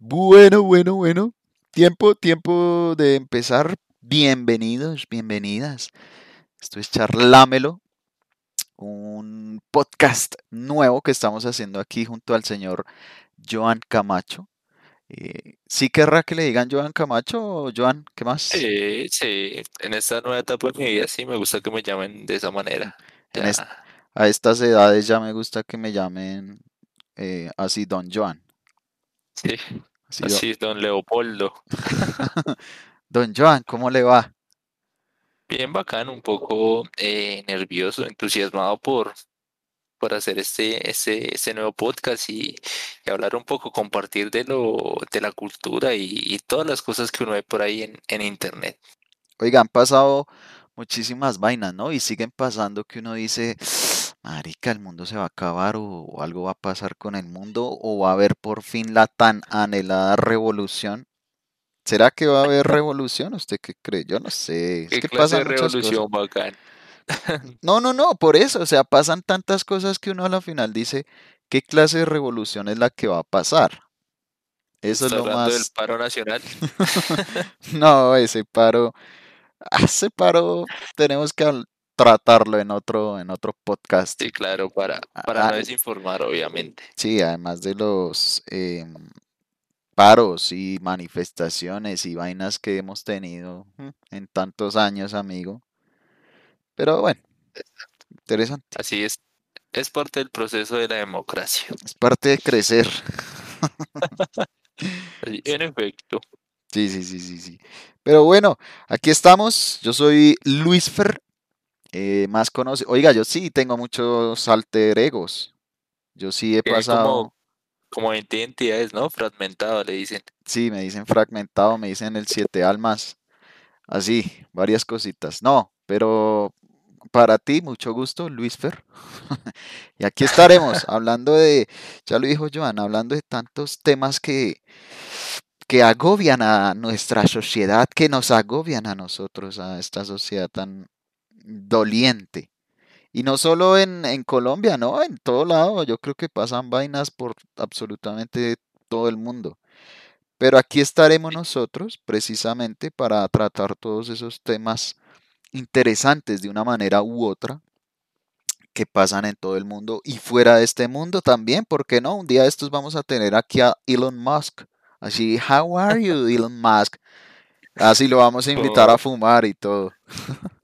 Bueno, bueno, bueno. Tiempo, tiempo de empezar. Bienvenidos, bienvenidas. Esto es Charlámelo, un podcast nuevo que estamos haciendo aquí junto al señor Joan Camacho. Eh, ¿Sí querrá que le digan Joan Camacho o Joan? ¿Qué más? Sí, sí, en esta nueva etapa de mi vida sí me gusta que me llamen de esa manera. En Ya, est- a estas edades ya me gusta que me llamen eh, así Don Joan. sí, Así, así, don Leopoldo. Don Joan, ¿cómo le va? Bien bacán, un poco eh, nervioso, entusiasmado por, por hacer este, este, este nuevo podcast y, y hablar un poco, compartir de lo, de la cultura y, y todas las cosas que uno ve por ahí en, en internet. Oiga, han pasado muchísimas vainas, ¿no? Y siguen pasando que uno dice, marica, el mundo se va a acabar o, o algo va a pasar con el mundo o va a haber por fin la tan anhelada revolución. ¿Será que va a haber revolución? ¿Usted qué cree? Yo no sé. Es ¿Qué que clase de revolución bacán? No, no, no, por eso, o sea, pasan tantas cosas que uno a la final dice, ¿qué clase de revolución es la que va a pasar? Eso es ¿Está lo hablando del más... paro nacional? No, ese paro, ah, ese paro tenemos que tratarlo en otro, en otro podcast. Sí, claro, para, para Ah, no desinformar, obviamente. sí, además de los em, paros y manifestaciones y vainas que hemos tenido mm, en tantos años, amigo. Pero bueno, interesante. Así es, es parte del proceso de la democracia. Es parte de crecer. En efecto, Sí, sí, sí, sí, sí. Pero bueno, aquí estamos. Yo soy Luis Fer, eh, más conocido. Oiga, yo sí tengo muchos alter egos. Yo sí he pasado, como, como 20 identidades, ¿no? Fragmentado, le dicen. sí, me dicen fragmentado, me dicen el siete almas, así, varias cositas. No, pero para ti, mucho gusto, Luis Fer. Y aquí estaremos hablando de, ya lo dijo Joan, hablando de tantos temas que, que agobian a nuestra sociedad, que nos agobian a nosotros, a esta sociedad tan doliente. Y no solo en, en Colombia, no, en todo lado. Yo creo que pasan vainas por absolutamente todo el mundo. Pero aquí estaremos nosotros precisamente para tratar todos esos temas interesantes de una manera u otra que pasan en todo el mundo y fuera de este mundo también, ¿por qué no? Un día de estos vamos a tener aquí a Elon Musk. Así, how are you, Elon Musk? Así lo vamos a invitar a Oh, fumar y todo.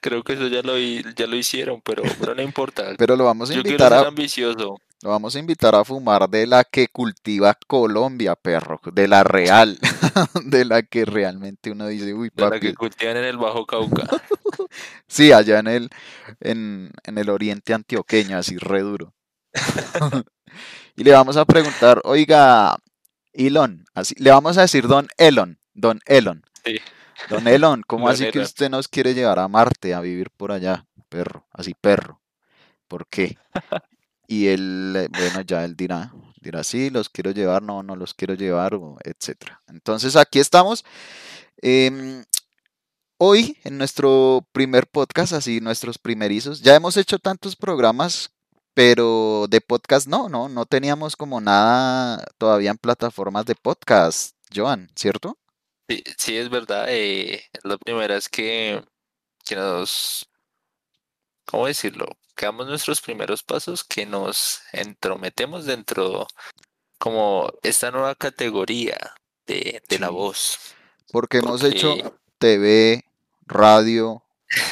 creo que eso ya lo, ya lo hicieron, pero, pero no importa. Pero lo vamos a Yo invitar ser a, ambicioso, lo vamos a invitar a fumar de la que cultiva Colombia, perro, de la real, de la que realmente uno dice, uy, de la papi, que cultivan en el Bajo Cauca. sí, allá en el, en, en el oriente antioqueño, así re duro. Y le vamos a preguntar, oiga, Elon, así, le vamos a decir don Elon, don Elon, Sí, don Elon, ¿cómo don así que usted nos quiere llevar a Marte a vivir por allá, perro, así perro? ¿Por qué? Y él, eh, bueno, ya él dirá, dirá, sí, los quiero llevar, no, no los quiero llevar, etcétera. Entonces aquí estamos. em, hoy, en nuestro primer podcast, así nuestros primerizos, ya hemos hecho tantos programas, pero de podcast no, no, no teníamos como nada todavía en plataformas de podcast, Joan, ¿cierto? Sí, sí, es verdad. eh, la primera es que, que nos, ¿cómo decirlo? Que damos nuestros primeros pasos, que nos entrometemos dentro como esta nueva categoría de, de la Sí. voz. Porque hemos hecho Porque TV, radio,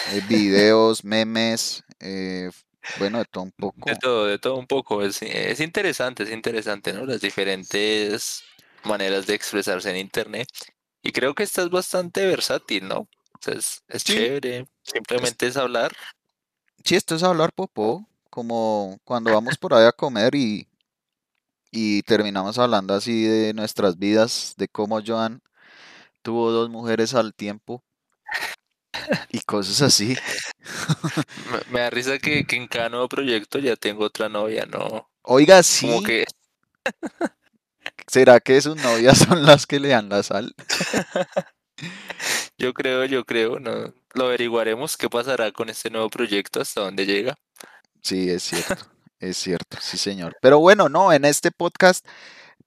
eh, videos, memes, eh, bueno, de todo un de poco. todo, de todo un poco. Es, es interesante, es interesante, ¿no? Las diferentes maneras de expresarse en internet. Y creo que esta es bastante versátil, ¿no? O sea, es, es Sí, chévere. Simplemente es hablar. sí, esto es hablar popó, como cuando vamos por ahí a comer y, y terminamos hablando así de nuestras vidas, de cómo Joan tuvo dos mujeres al tiempo y cosas así. Me, me da risa que, que en cada nuevo proyecto ya tengo otra novia, ¿no? Oiga, Como sí, que ¿será que sus novias son las que le dan la sal? yo creo, yo creo, no. Lo averiguaremos qué pasará con este nuevo proyecto, hasta dónde llega. Sí, es cierto, es cierto, sí, señor. Pero bueno, no, en este podcast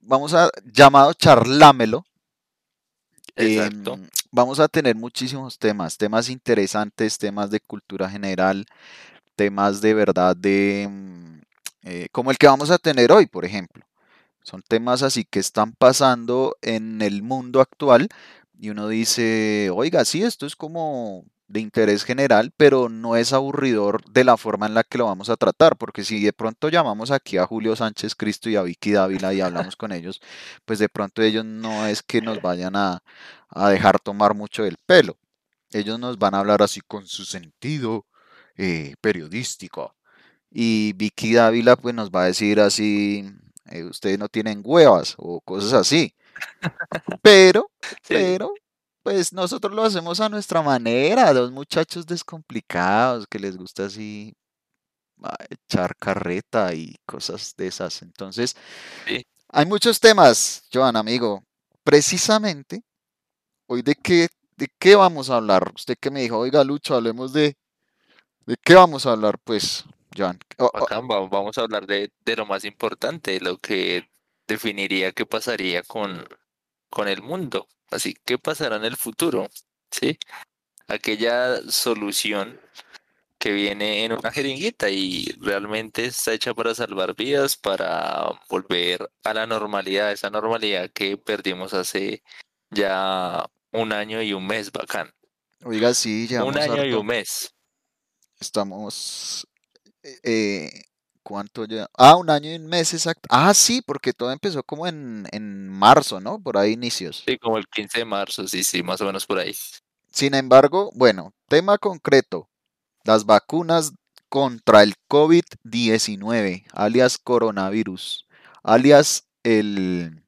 vamos a, llamado Charlámelo, Exacto. em, vamos a tener muchísimos temas, temas interesantes, temas de cultura general, temas de verdad de, mm, eh, como el que vamos a tener hoy, por ejemplo. Son temas así que están pasando en el mundo actual y uno dice, oiga, sí, esto es como de interés general, pero no es aburridor de la forma en la que lo vamos a tratar, porque si de pronto llamamos aquí a Julio Sánchez Cristo y a Vicky Dávila y hablamos con ellos, pues de pronto ellos no es que nos vayan a, a dejar tomar mucho el pelo. Ellos nos van a hablar así con su sentido eh, periodístico. Y Vicky Dávila pues nos va a decir así, eh, ustedes no tienen huevas o cosas así. Pero, Sí, pero, pues nosotros lo hacemos a nuestra manera, dos muchachos descomplicados que les gusta así ah, echar carreta y cosas de esas. Entonces, sí. hay muchos temas, Joan, amigo. Precisamente, hoy de qué, de qué vamos a hablar. Usted que me dijo, oiga, Lucho, hablemos de, ¿de qué vamos a hablar? Pues, Joan. Oh, oh, Acá va- vamos a hablar de, de lo más importante, lo que definiría qué pasaría con, con el mundo. Así, ¿qué pasará en el futuro? ¿Sí? Aquella solución que viene en una jeringuita y realmente está hecha para salvar vidas, para volver a la normalidad, esa normalidad que perdimos hace ya un año y un mes, bacán. oiga, sí, Un llevamos año y un mes. Estamos eh, ¿cuánto ya? Ah, un año y un mes exacto. Ah, sí, porque todo empezó como en, en marzo, ¿no? Por ahí inicios. Sí, como el 15 de marzo, sí, sí, más o menos por ahí. Sin embargo, bueno, tema concreto, las vacunas contra el COVID-19, alias coronavirus, alias el,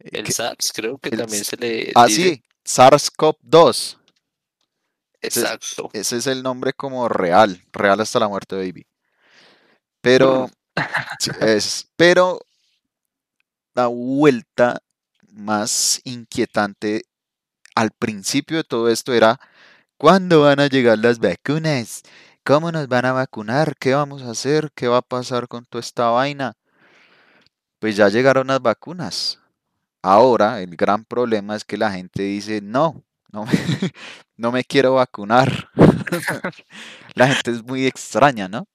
eh, El que- SARS creo que el también se le ah, dice. sí, SARS-CoV-2. Exacto. ese es el nombre como real, real hasta la muerte, baby. Pero, es, pero la vuelta más inquietante al principio de todo esto era, ¿cuándo van a llegar las vacunas? ¿Cómo nos van a vacunar? ¿Qué vamos a hacer? ¿Qué va a pasar con toda esta vaina? Pues ya llegaron las vacunas. Ahora el gran problema es que la gente dice, no, no me, no me quiero vacunar. La gente es muy extraña, ¿no? O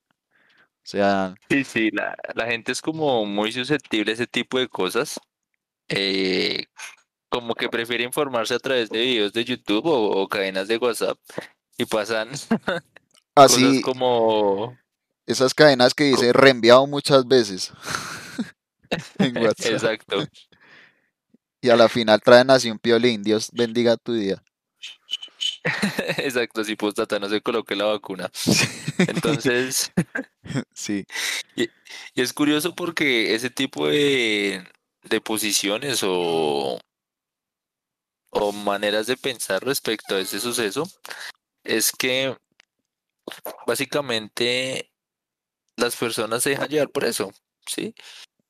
sea, Sí, sí, la, la gente es como muy susceptible a ese tipo de cosas. eh, como que prefiere informarse a través de videos de YouTube o, o cadenas de WhatsApp y pasan cosas así, como... esas cadenas que dice reenviado muchas veces en WhatsApp. Exacto, Y a la final traen así un piolín. Dios bendiga tu día. exacto, si postdata no se coloque la vacuna. Entonces, Sí, y, y es curioso porque ese tipo de, de posiciones o, o maneras de pensar respecto a ese suceso es que básicamente las personas se dejan llevar por eso, ¿sí?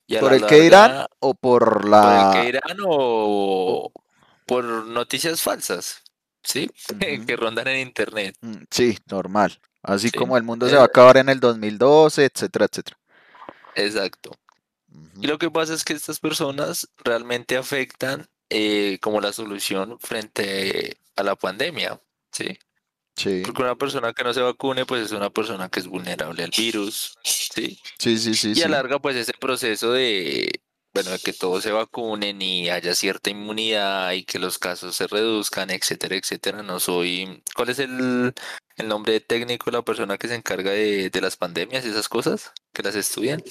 Y por la el que larga, o por por el que la... dirán o por noticias falsas, ¿sí? Que rondan en internet, mm, Sí, normal. Así ¿sí? como el mundo se va a Eh, acabar en el 2012, etcétera, etcétera. exacto. Y lo que pasa es que estas personas realmente afectan eh, como la solución frente a la pandemia, ¿sí? Sí, Porque una persona que no se vacune, pues es una persona que es vulnerable al virus, ¿sí? sí, sí, sí, Y sí. alarga pues ese proceso de, bueno, de que todos se vacunen y haya cierta inmunidad y que los casos se reduzcan, etcétera, etcétera. No soy, ¿cuál es el, el nombre técnico de la persona que se encarga de, de las pandemias y esas cosas? Que las estudian.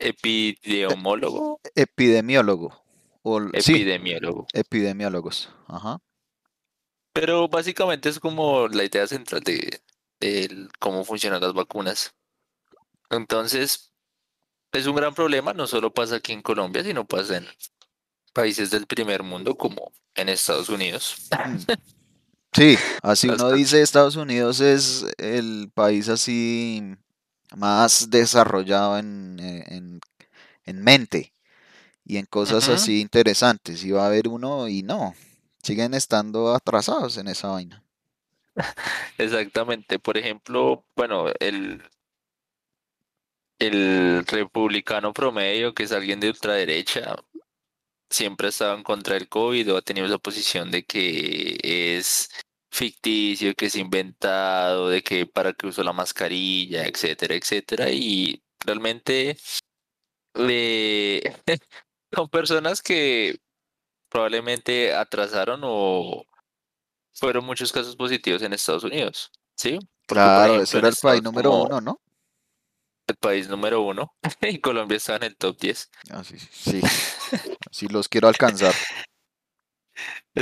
Epidemiólogo, Epidemiólogo. O, sí, epidemiólogo. epidemiólogos. Ajá. Pero básicamente es como la idea central de, de cómo funcionan las vacunas. Entonces, es un gran problema, no solo pasa aquí en Colombia, sino pasa en países del primer mundo como en Estados Unidos. Sí, así uno dice Estados Unidos es el país así más desarrollado en, eh, en, en mente y en cosas así interesantes. Y va a haber uno y no, siguen estando atrasados en esa vaina. Exactamente. Por ejemplo, bueno, el, el republicano promedio, que es alguien de ultraderecha, siempre ha estado en contra del COVID o ha tenido esa posición de que es ficticio, que es inventado, de que para qué uso la mascarilla, etcétera, etcétera. Y realmente eh, son personas que probablemente atrasaron o fueron muchos casos positivos en Estados Unidos, ¿sí? Porque, Claro, ese ejemplo, era el país número como uno, ¿no? el país número uno y Colombia está en el top 10. Así, sí, sí los quiero alcanzar.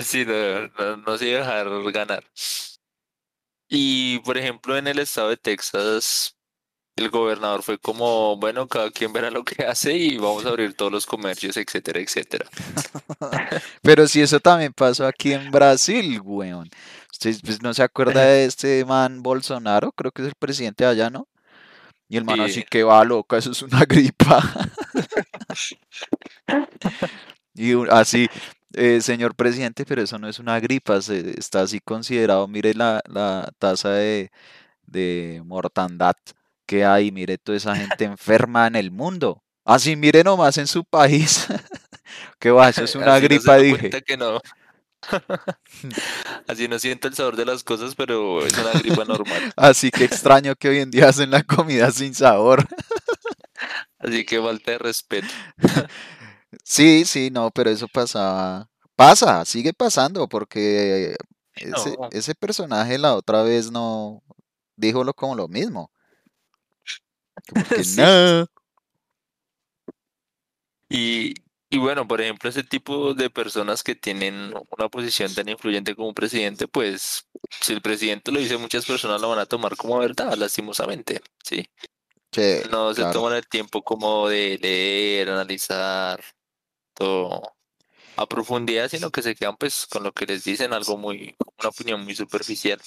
Sí, no, no, no se iba a dejar ganar. Y, por ejemplo, en el estado de Texas, el gobernador fue como, bueno, cada quien verá lo que hace y vamos a abrir todos los comercios, etcétera, etcétera. Pero si eso también pasó aquí en Brasil, weón. Usted pues, no se acuerda de este man Bolsonaro, creo que es el presidente de allá, ¿no? Y el man así Sí, que va loca, eso es una gripa. Y así, eh, señor presidente, pero eso no es una gripa, se- está así considerado. Mire la, la tasa de, de mortandad que hay, mire toda esa gente enferma en el mundo. Así, mire nomás en su país. Que va, eso es una así gripa, dije. que no, así no siento el sabor de las cosas, pero es una gripa normal. Así que extraño que hoy en día hacen la comida sin sabor. Así que falta de respeto. Sí, sí, no, pero eso pasaba. Pasa, sigue pasando, porque ese, No, ese personaje la otra vez no dijo lo como lo mismo. Sí. no. Y, y bueno, por ejemplo, ese tipo de personas que tienen una posición tan influyente como un presidente, pues si el presidente lo dice, muchas personas lo van a tomar como verdad, lastimosamente, ¿sí? Sí, No se claro. toman el tiempo como de leer, analizar todo a profundidad, sino que se quedan pues con lo que les dicen, algo muy, una opinión muy superficial.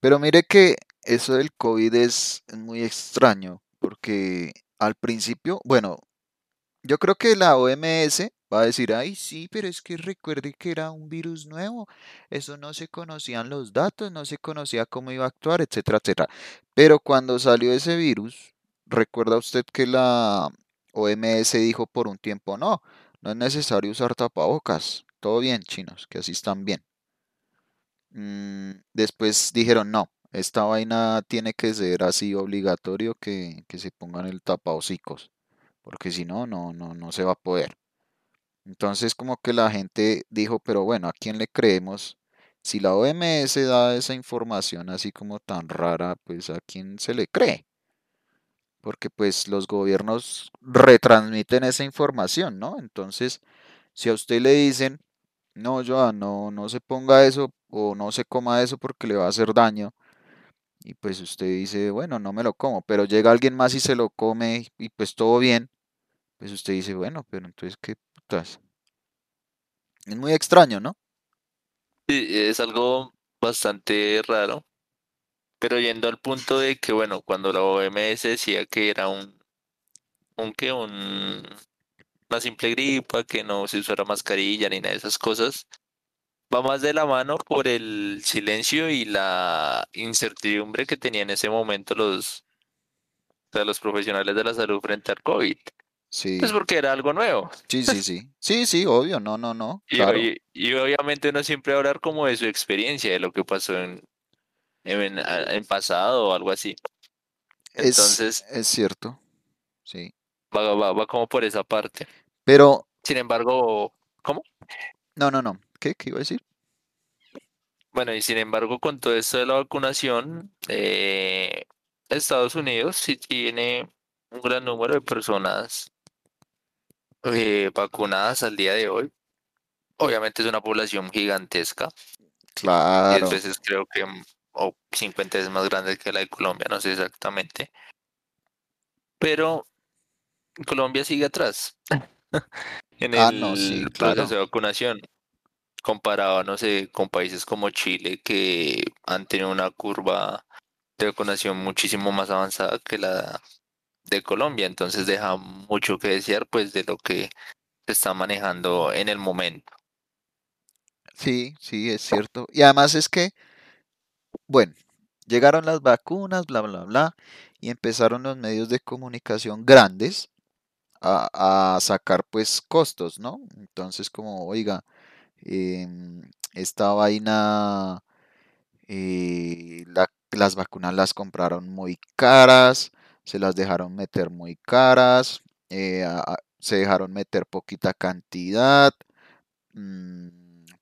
Pero mire que eso del COVID es muy extraño, porque al principio, bueno, Yo creo que la OMS va a decir, ay, sí, pero es que recuerde que era un virus nuevo, eso no se conocían los datos, no se conocía cómo iba a actuar, etcétera, etcétera. Pero cuando salió ese virus, recuerda usted que la OMS dijo por un tiempo, no, no es necesario usar tapabocas, todo bien, chinos, que así están bien. Mm, después dijeron, no, esta vaina tiene que ser así obligatorio que, que se pongan el tapahocicos porque si no, no, no, no se va a poder. Entonces como que la gente dijo, pero bueno, ¿a quién le creemos? Si la OMS da esa información así como tan rara, pues ¿a quién se le cree? Porque pues los gobiernos retransmiten esa información, ¿no? Entonces, si a usted le dicen, no, Joan, no, no se ponga eso o no se coma eso porque le va a hacer daño, y pues usted dice, bueno, no me lo como, pero llega alguien más y se lo come y pues todo bien, pues usted dice, bueno, pero entonces, ¿qué putas? Es muy extraño, ¿no? Sí, es algo bastante raro, pero yendo al punto de que, bueno, cuando la OMS decía que era un, un que un, una simple gripa, que no se usara mascarilla ni nada de esas cosas, va más de la mano por el silencio y la incertidumbre que tenían en ese momento los, o sea, los profesionales de la salud frente al COVID. Pues Sí, porque era algo nuevo. sí, sí, sí. Sí, sí, obvio, no, no, no, Y, claro. hoy- y obviamente uno siempre va a hablar como de su experiencia, de lo que pasó en, en, en pasado o algo así. Es, Entonces, es cierto, sí. va, va, va como por esa parte. Pero, Sin embargo, ¿cómo? no, no, no. ¿Qué? ¿Qué iba a decir? Bueno, y sin embargo, con todo esto de la vacunación, eh, Estados Unidos sí tiene un gran número de personas eh, vacunadas al día de hoy. Obviamente es una población gigantesca, 10 Claro. veces creo que, o 50 veces más grande que la de Colombia, no sé exactamente. Pero Colombia sigue atrás en Ah, no, sí, el proceso claro. de vacunación, comparado, no sé, con países como Chile, que han tenido una curva de vacunación muchísimo más avanzada que la de Colombia. Entonces deja mucho que desear, pues, de lo que se está manejando en el momento. Sí, sí, es cierto. Y además es que, bueno. llegaron las vacunas, bla, bla, bla, y empezaron los medios de comunicación grandes a, sacar pues costos, ¿no? Entonces como, oiga, em, esta vaina, eh, la- las vacunas las compraron muy caras, se las dejaron meter muy caras, eh, se dejaron meter poquita cantidad, mm,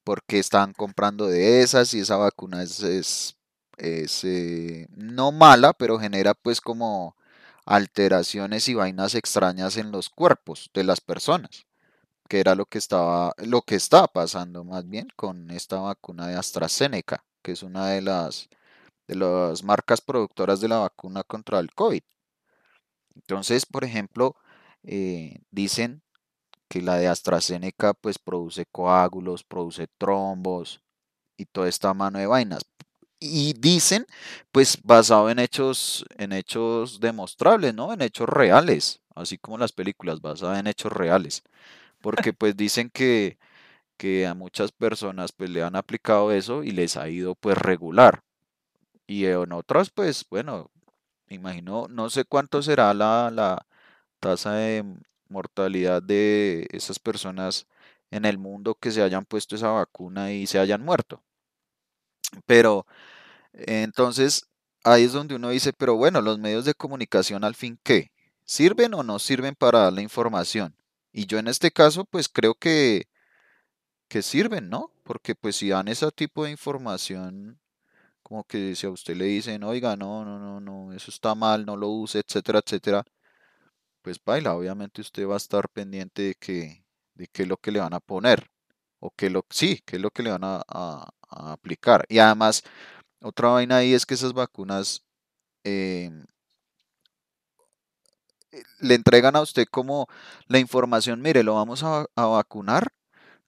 porque estaban comprando de esas y esa vacuna es, es, es, eh, no mala, pero genera pues como alteraciones y vainas extrañas en los cuerpos de las personas, que era lo que estaba, lo que está pasando más bien con esta vacuna de AstraZeneca, que es una de las, de las marcas productoras de la vacuna contra el COVID. Entonces, por ejemplo, eh, dicen que la de AstraZeneca pues produce coágulos, produce trombos y toda esta mano de vainas. Y dicen, pues basado en hechos, en hechos demostrables, ¿no? En hechos reales, así como las películas basadas en hechos reales. Porque pues dicen que, que a muchas personas pues le han aplicado eso y les ha ido pues regular. Y en otras pues, bueno, me imagino, no sé cuánto será la, la tasa de mortalidad de esas personas en el mundo que se hayan puesto esa vacuna y se hayan muerto. Pero entonces ahí es donde uno dice, pero bueno, los medios de comunicación al fin qué, ¿sirven o no sirven para dar la información? Y yo en este caso pues creo que, que sirven, ¿no? Porque pues si dan ese tipo de información, como que si a usted le dicen, oiga, no, no, no, no, eso está mal, no lo use, etcétera, etcétera, pues baila, obviamente usted va a estar pendiente de que, de qué es lo que le van a poner, o qué sí, qué es lo que le van a, a- aplicar. Y además, otra vaina ahí es que esas vacunas em, le entregan a usted como la información, mire, lo vamos a, a vacunar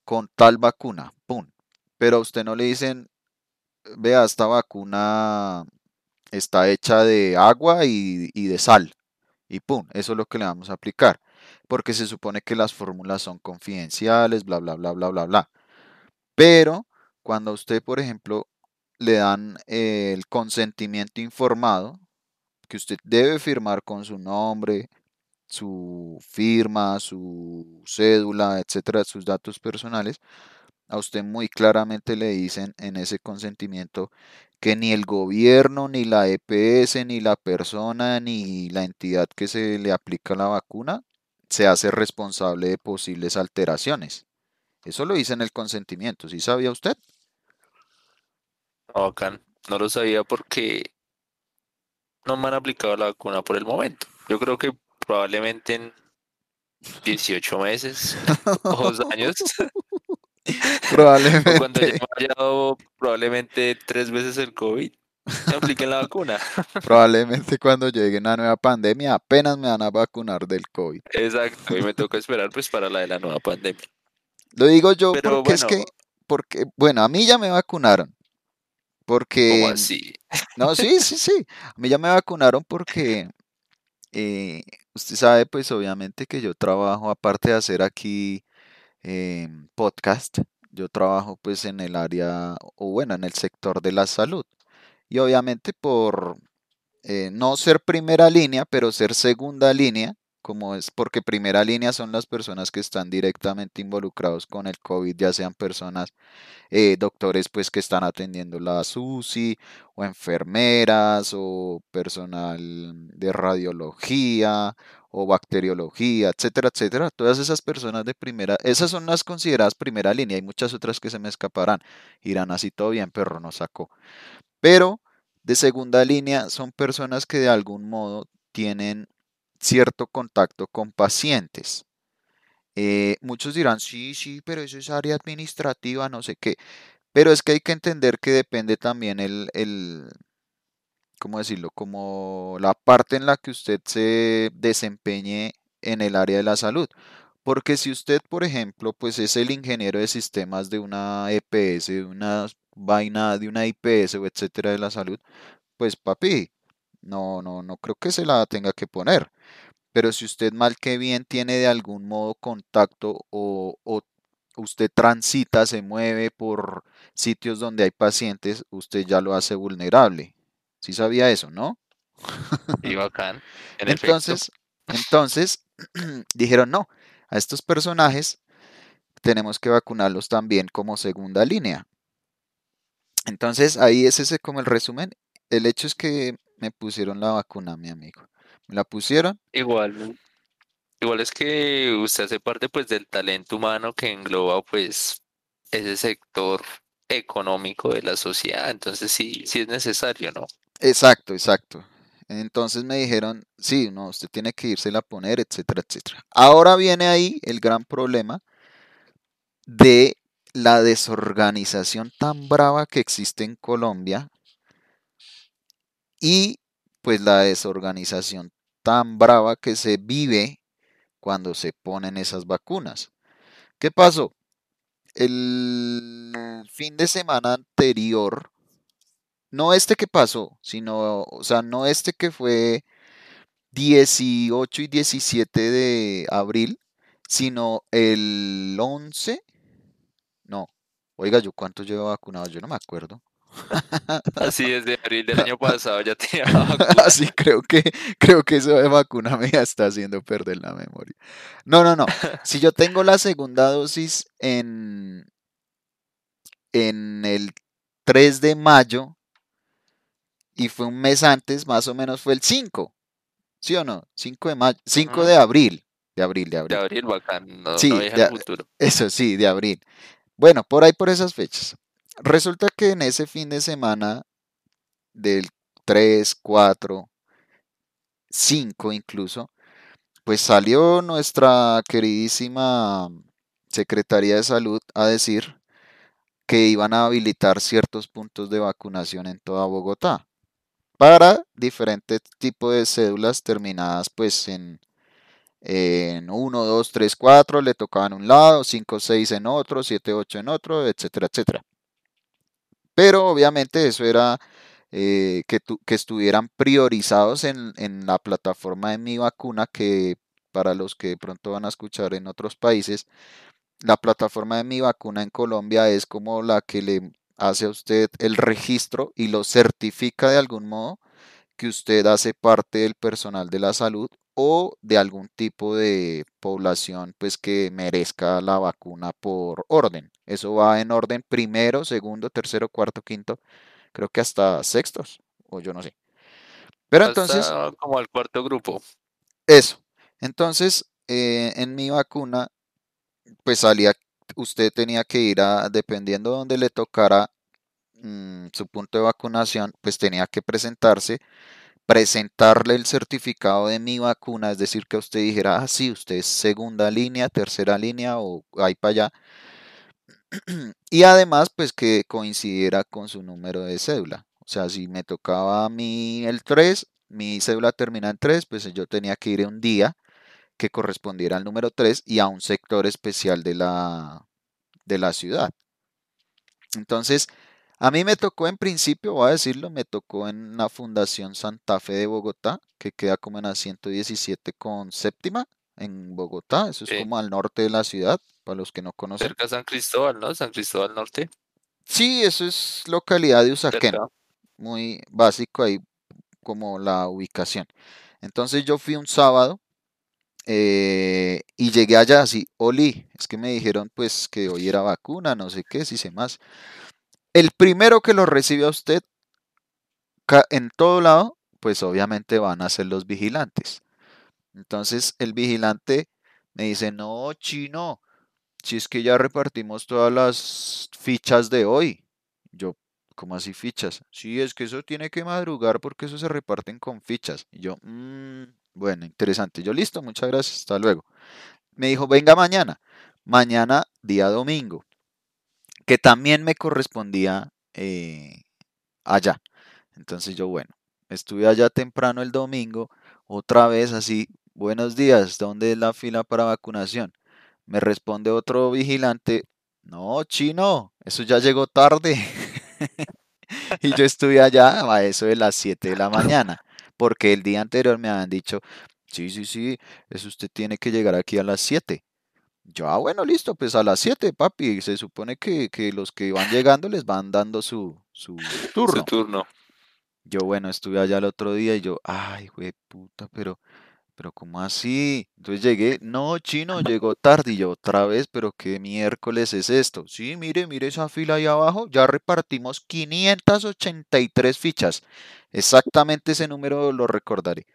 con tal vacuna, pum. Pero a usted no le dicen, vea, esta vacuna está hecha de agua y, y de sal. Y pum, eso es lo que le vamos a aplicar. Porque se supone que las fórmulas son confidenciales, bla, bla, bla, bla, bla, bla. Pero cuando a usted, por ejemplo, le dan eh, el consentimiento informado, que usted debe firmar con su nombre, su firma, su cédula, etcétera, sus datos personales, a usted muy claramente le dicen en ese consentimiento que ni el gobierno, ni la EPS, ni la persona, ni la entidad que se le aplica la vacuna se hace responsable de posibles alteraciones. Eso lo dice en el consentimiento, ¿sí sabía usted? No. No lo sabía porque no me han aplicado la vacuna por el momento. Yo creo que probablemente en 18 meses o dos años, o cuando ya Probablemente, me haya dado probablemente tres veces el COVID, me apliquen la vacuna. probablemente cuando llegue una nueva pandemia apenas me van a vacunar del COVID. Exacto, y me toca esperar pues para la de la nueva pandemia. Lo digo yo Pero porque es que, porque, bueno, a mí ya me vacunaron, ¿cómo porque, así? no, sí, sí, sí, a mí ya me vacunaron porque eh, usted sabe, pues obviamente que yo trabajo, aparte de hacer aquí eh, podcast, yo trabajo pues en el área, o bueno, en el sector de la salud. Y obviamente por eh, no ser primera línea, pero ser segunda línea, como es porque primera línea son las personas que están directamente involucrados con el COVID, ya sean personas eh, doctores pues que están atendiendo la SUSI o enfermeras o personal de radiología o bacteriología, etcétera, etcétera. Todas esas personas de primera, esas son las consideradas primera línea. Hay muchas otras que se me escaparán. Irán así todo bien, perro no sacó. Pero de segunda línea son personas que de algún modo tienen cierto contacto con pacientes. Eh, muchos dirán, sí, sí, pero eso es área administrativa, no sé qué. Pero es que hay que entender que depende también el, el, ¿cómo decirlo? Como la parte en la que usted se desempeñe en el área de la salud. Porque si usted, por ejemplo, pues es el ingeniero de sistemas de una EPS, de una vaina, de una IPS o etcétera de la salud, pues papi, no, no, no creo que se la tenga que poner. Pero si usted mal que bien tiene de algún modo contacto o, o usted transita, se mueve por sitios donde hay pacientes, usted ya lo hace vulnerable. Sí sabía eso, ¿no? Y bacán, en efecto. Entonces, entonces dijeron, no, a estos personajes tenemos que vacunarlos también como segunda línea. Entonces, ahí es ese como el resumen. El hecho es que me pusieron la vacuna, mi amigo. Me la pusieron. Igual, igual es que usted hace parte pues del talento humano que engloba pues ese sector económico de la sociedad. Entonces sí, sí es necesario, ¿no? Exacto, exacto. Entonces me dijeron, sí, no, usted tiene que irse a poner, etcétera, etcétera. Ahora viene ahí el gran problema de la desorganización tan brava que existe en Colombia y pues la desorganización tan brava que se vive cuando se ponen esas vacunas. ¿Qué pasó? El fin de semana anterior, no este que pasó, sino, o sea, no este que fue 18 y 17 de abril, sino el 11, no, oiga, yo cuánto llevo vacunado, yo no me acuerdo. Así desde abril del año pasado ya tenía Así creo que creo que eso de vacuna me está haciendo perder la memoria. No, no, no. Si yo tengo la segunda dosis en en el 3 de mayo y fue un mes antes, más o menos fue el 5. ¿Sí o no? 5 de mayo, 5 de abril, de abril, de abril. De abril, bacán, no, sí, no el futuro. Eso sí, de abril. Bueno, por ahí por esas fechas. Resulta que en ese fin de semana del 3, 4, 5 incluso, pues salió nuestra queridísima Secretaría de Salud a decir que iban a habilitar ciertos puntos de vacunación en toda Bogotá para diferentes tipos de cédulas terminadas pues en, en 1, 2, 3, 4, le tocaban un lado, 5, 6 en otro, 7, 8 en otro, etcétera, etcétera. Pero obviamente eso era eh, que, que, estuvieran priorizados en, en, la plataforma de mi vacuna, que para los que de pronto van a escuchar en otros países, la plataforma de mi vacuna en Colombia es como la que le hace a usted el registro y lo certifica de algún modo que usted hace parte del personal de la salud o de algún tipo de población pues que merezca la vacuna por orden. Eso va en orden primero, segundo, tercero, cuarto, quinto, creo que hasta sextos, o yo no sé. Pero entonces... Como al cuarto grupo. Eso. Entonces, eh, en mi vacuna, pues salía, usted tenía que ir a, dependiendo de donde le tocara mm, su punto de vacunación, pues tenía que presentarse presentarle el certificado de mi vacuna, es decir, que usted dijera, ah, sí, usted es segunda línea, tercera línea o ahí para allá. y además, pues que coincidiera con su número de cédula. O sea, si me tocaba a mí el 3, mi cédula termina en 3, pues yo tenía que ir un día que correspondiera al número 3 y a un sector especial de la, de la ciudad. Entonces, a mí me tocó en principio, voy a decirlo, me tocó en la Fundación Santa Fe de Bogotá, que queda como en la 117 con séptima en Bogotá, eso es como al norte de la ciudad, para los que no conocen. Cerca de San Cristóbal, ¿no? San Cristóbal Norte. Sí, eso es localidad de Usaquén, muy básico ahí como la ubicación. Entonces yo fui un sábado eh, y llegué allá así, Oli, es que me dijeron pues que hoy era vacuna, no sé qué, si sé más. El primero que lo recibe a usted en todo lado, pues obviamente van a ser los vigilantes. Entonces el vigilante me dice, no, chino, si es que ya repartimos todas las fichas de hoy. Yo, ¿cómo así fichas? Sí, es que eso tiene que madrugar porque eso se reparten con fichas. Y yo, mmm, bueno, interesante. Yo, listo, muchas gracias, hasta luego. Me dijo, venga mañana. Mañana, día domingo que también me correspondía eh, allá. Entonces yo, bueno, estuve allá temprano el domingo, otra vez así, buenos días, ¿dónde es la fila para vacunación? Me responde otro vigilante, no, chino, eso ya llegó tarde. y yo estuve allá a eso de las 7 de la mañana, porque el día anterior me habían dicho, sí, sí, sí, eso usted tiene que llegar aquí a las 7. Yo, ah, bueno, listo, pues a las 7, papi. Se supone que, los que van llegando les van dando su, su turno. Su turno. Yo, bueno, estuve allá el otro día y yo, ay, güey, puta, pero, pero ¿cómo así? Entonces llegué, no, chino, llegó tarde y yo otra vez, pero ¿qué miércoles es esto? Sí, mire, mire esa fila ahí abajo, ya repartimos 583 fichas. Exactamente ese número lo recordaré.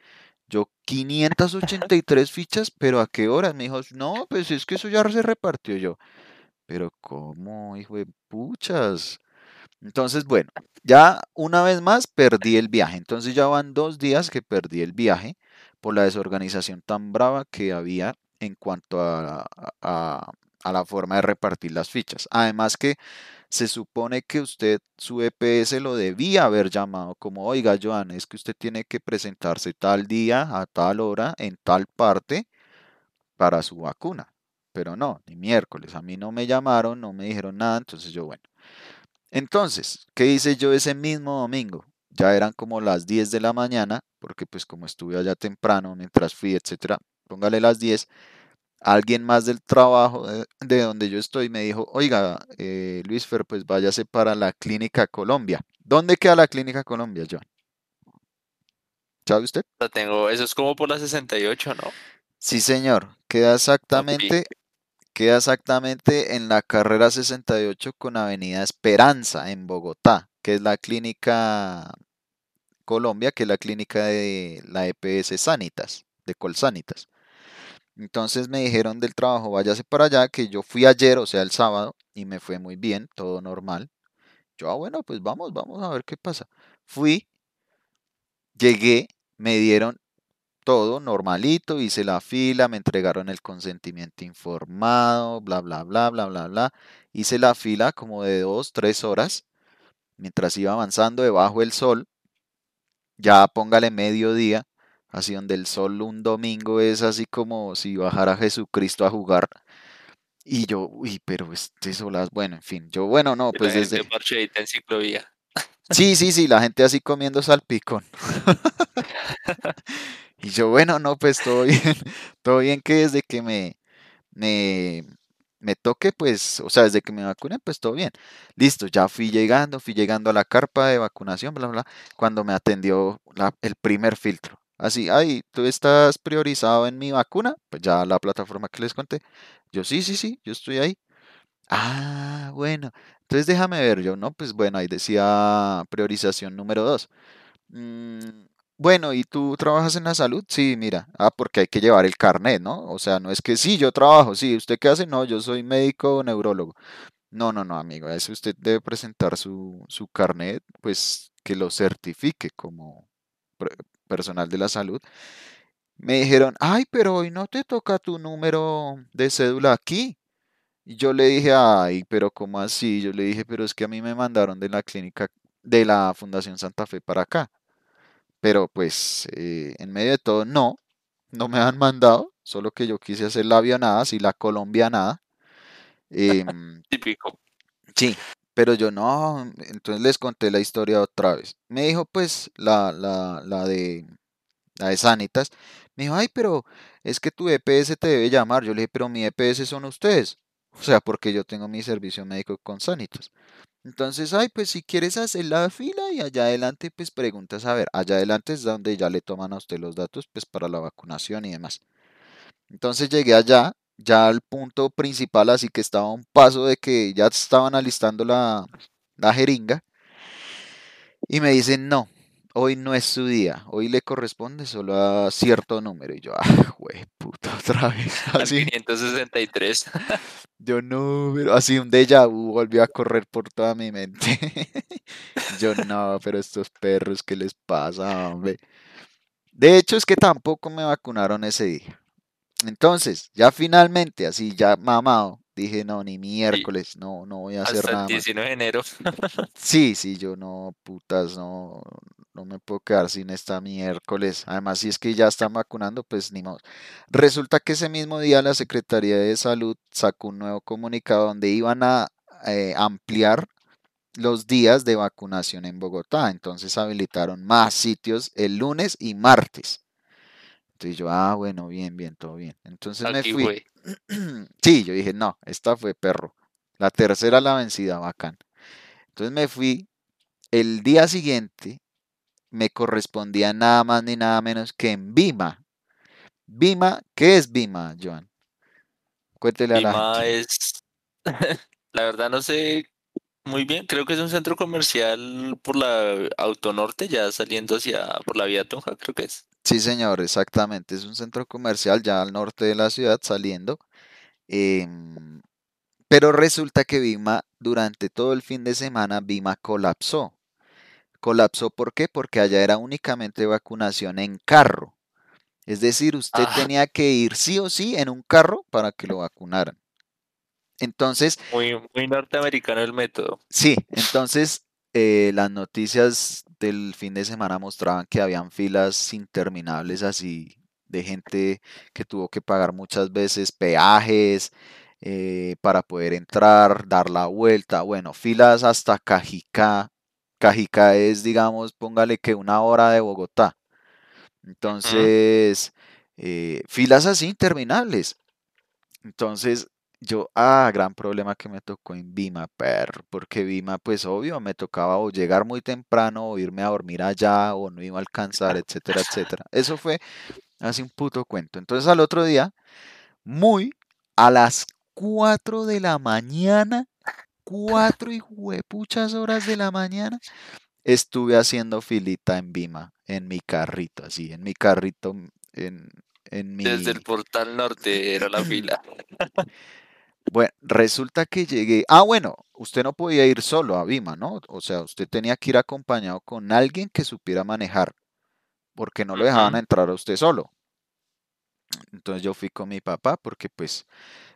Yo, 583 fichas, pero ¿a qué hora? Me dijo, no, pues es que eso ya se repartió yo. Pero ¿cómo, hijo de puchas? Entonces, bueno, ya una vez más perdí el viaje. Entonces ya van dos días que perdí el viaje por la desorganización tan brava que había en cuanto a, a- a la forma de repartir las fichas. Además que se supone que usted, su EPS lo debía haber llamado como, oiga, Joan, es que usted tiene que presentarse tal día, a tal hora, en tal parte para su vacuna. Pero no, ni miércoles. A mí no me llamaron, no me dijeron nada, entonces yo, bueno. Entonces, ¿qué hice yo ese mismo domingo? Ya eran como las 10 de la mañana, porque pues como estuve allá temprano mientras fui, etcétera, póngale las 10, alguien más del trabajo de, de donde yo estoy me dijo, oiga, eh, Luis Fer, pues váyase para la Clínica Colombia. ¿Dónde queda la Clínica Colombia, John? ¿Sabe usted? La tengo, eso es como por la 68, ¿no? Sí, señor, queda exactamente, queda exactamente en la carrera 68 con Avenida Esperanza en Bogotá, que es la Clínica Colombia, que es la clínica de la EPS Sanitas, de Colsanitas. Entonces me dijeron del trabajo, váyase para allá, que yo fui ayer, o sea, el sábado, y me fue muy bien, todo normal. Yo, ah, bueno, pues vamos, vamos a ver qué pasa. Fui, llegué, me dieron todo normalito, hice la fila, me entregaron el consentimiento informado, bla, bla, bla, bla, bla, bla. Hice la fila como de dos, tres horas, mientras iba avanzando debajo del sol, ya póngale mediodía, así donde el sol un domingo es así como si bajara Jesucristo a jugar. Y yo, uy, pero este solas, bueno, en fin, yo, bueno, no, la pues gente desde... en ciclovía. Sí, sí, sí, la gente así comiendo salpicón. Y yo, bueno, no, pues todo bien, todo bien que desde que me, me, me toque, pues, o sea, desde que me vacunen, pues todo bien. Listo, ya fui llegando, fui llegando a la carpa de vacunación, bla, bla, cuando me atendió la- el primer filtro. Así, ay, ¿tú estás priorizado en mi vacuna? Pues ya la plataforma que les conté. Yo, sí, sí, sí, yo estoy ahí. Ah, bueno, entonces déjame ver, yo, no, pues bueno, ahí decía priorización número dos. Mm, bueno, ¿y tú trabajas en la salud? Sí, mira. Ah, porque hay que llevar el carnet, ¿no? O sea, no es que sí, yo trabajo, sí, ¿usted qué hace? No, yo soy médico o neurólogo. No, no, no, amigo, eso usted debe presentar su, su carnet, pues que lo certifique como personal de la salud. Me dijeron, ay, pero hoy no te toca tu número de cédula aquí. Y yo le dije, ay, pero ¿cómo así? Yo le dije, pero es que a mí me mandaron de la clínica de la Fundación Santa Fe para acá. Pero pues eh, en medio de todo, no, no me han mandado, solo que yo quise hacer la avionada, así la colombianada. em, Típico. sí, pero yo no, entonces les conté la historia otra vez. Me dijo pues la, la, la de, la de Sanitas, me dijo, ay, pero es que tu EPS te debe llamar. Yo le dije, pero mi EPS son ustedes. O sea, porque yo tengo mi servicio médico con Sanitas. Entonces, ay, pues si quieres hacer la fila y allá adelante, pues preguntas, a ver, allá adelante es donde ya le toman a usted los datos, pues para la vacunación y demás. Entonces llegué allá, ya al punto principal, así que estaba a un paso de que ya estaban alistando la, la jeringa y me dicen, no, hoy no es su día, hoy le corresponde solo a cierto número. Y yo, ah, güey, puta, otra vez, Al así. 563. Yo no, pero así un déjà vu volvió a correr por toda mi mente. Yo no, pero estos perros, ¿qué les pasa, hombre? De hecho, es que tampoco me vacunaron ese día. Entonces, ya finalmente, así ya mamado, dije, no, ni miércoles, no, no voy a hacer hasta el nada más. 19 de enero. Sí, sí, yo no, putas, no, no me puedo quedar sin esta miércoles. Además, si es que ya están vacunando, pues ni modo. Resulta que ese mismo día la Secretaría de Salud sacó un nuevo comunicado donde iban a eh, ampliar los días de vacunación en Bogotá. Entonces habilitaron más sitios el lunes y martes. Entonces yo, ah, bueno, bien, bien, todo bien. Entonces me fui. fue. Sí, yo dije, no, esta fue perro. La tercera la vencida, bacán. Entonces me fui el día siguiente, me correspondía nada más ni nada menos que en Vima. Vima, ¿qué es Vima, Joan? Cuéntele a la Vima gente. es, la verdad no sé muy bien, creo que es un centro comercial por la Autonorte, ya saliendo hacia, por la vía Tunja, creo que es. Sí, señor, exactamente. Es un centro comercial ya al norte de la ciudad saliendo. em, pero resulta que Vima, durante todo el fin de semana, Vima colapsó. Colapsó, ¿por qué? Porque allá era únicamente vacunación en carro. Es decir, usted Ah, tenía que ir sí o sí en un carro para que lo vacunaran. Entonces, muy, muy norteamericano el método. sí, entonces eh, las noticias del fin de semana mostraban que habían filas interminables así de gente que tuvo que pagar muchas veces peajes eh, para poder entrar, dar la vuelta. Bueno, filas hasta Cajicá. Cajicá es, digamos, póngale que una hora de Bogotá. Ujú. Entonces, eh, filas así interminables. Entonces, yo, ah, gran problema que me tocó en Vima, perro, porque Vima, pues obvio, me tocaba o llegar muy temprano o irme a dormir allá o no iba a alcanzar, etcétera, etcétera. Eso fue así un puto cuento. Entonces, al otro día, muy a las 4 de la mañana, 4 y huepuchas horas de la mañana, estuve haciendo filita en Vima, en mi carrito, así, en mi carrito, en, en Desde el mi... portal norte era la fila. Bueno, resulta que llegué. Ah, bueno, usted no podía ir solo a Vima, ¿no? O sea, usted tenía que ir acompañado con alguien que supiera manejar, porque no lo dejaban entrar a usted solo. Entonces yo fui con mi papá, porque pues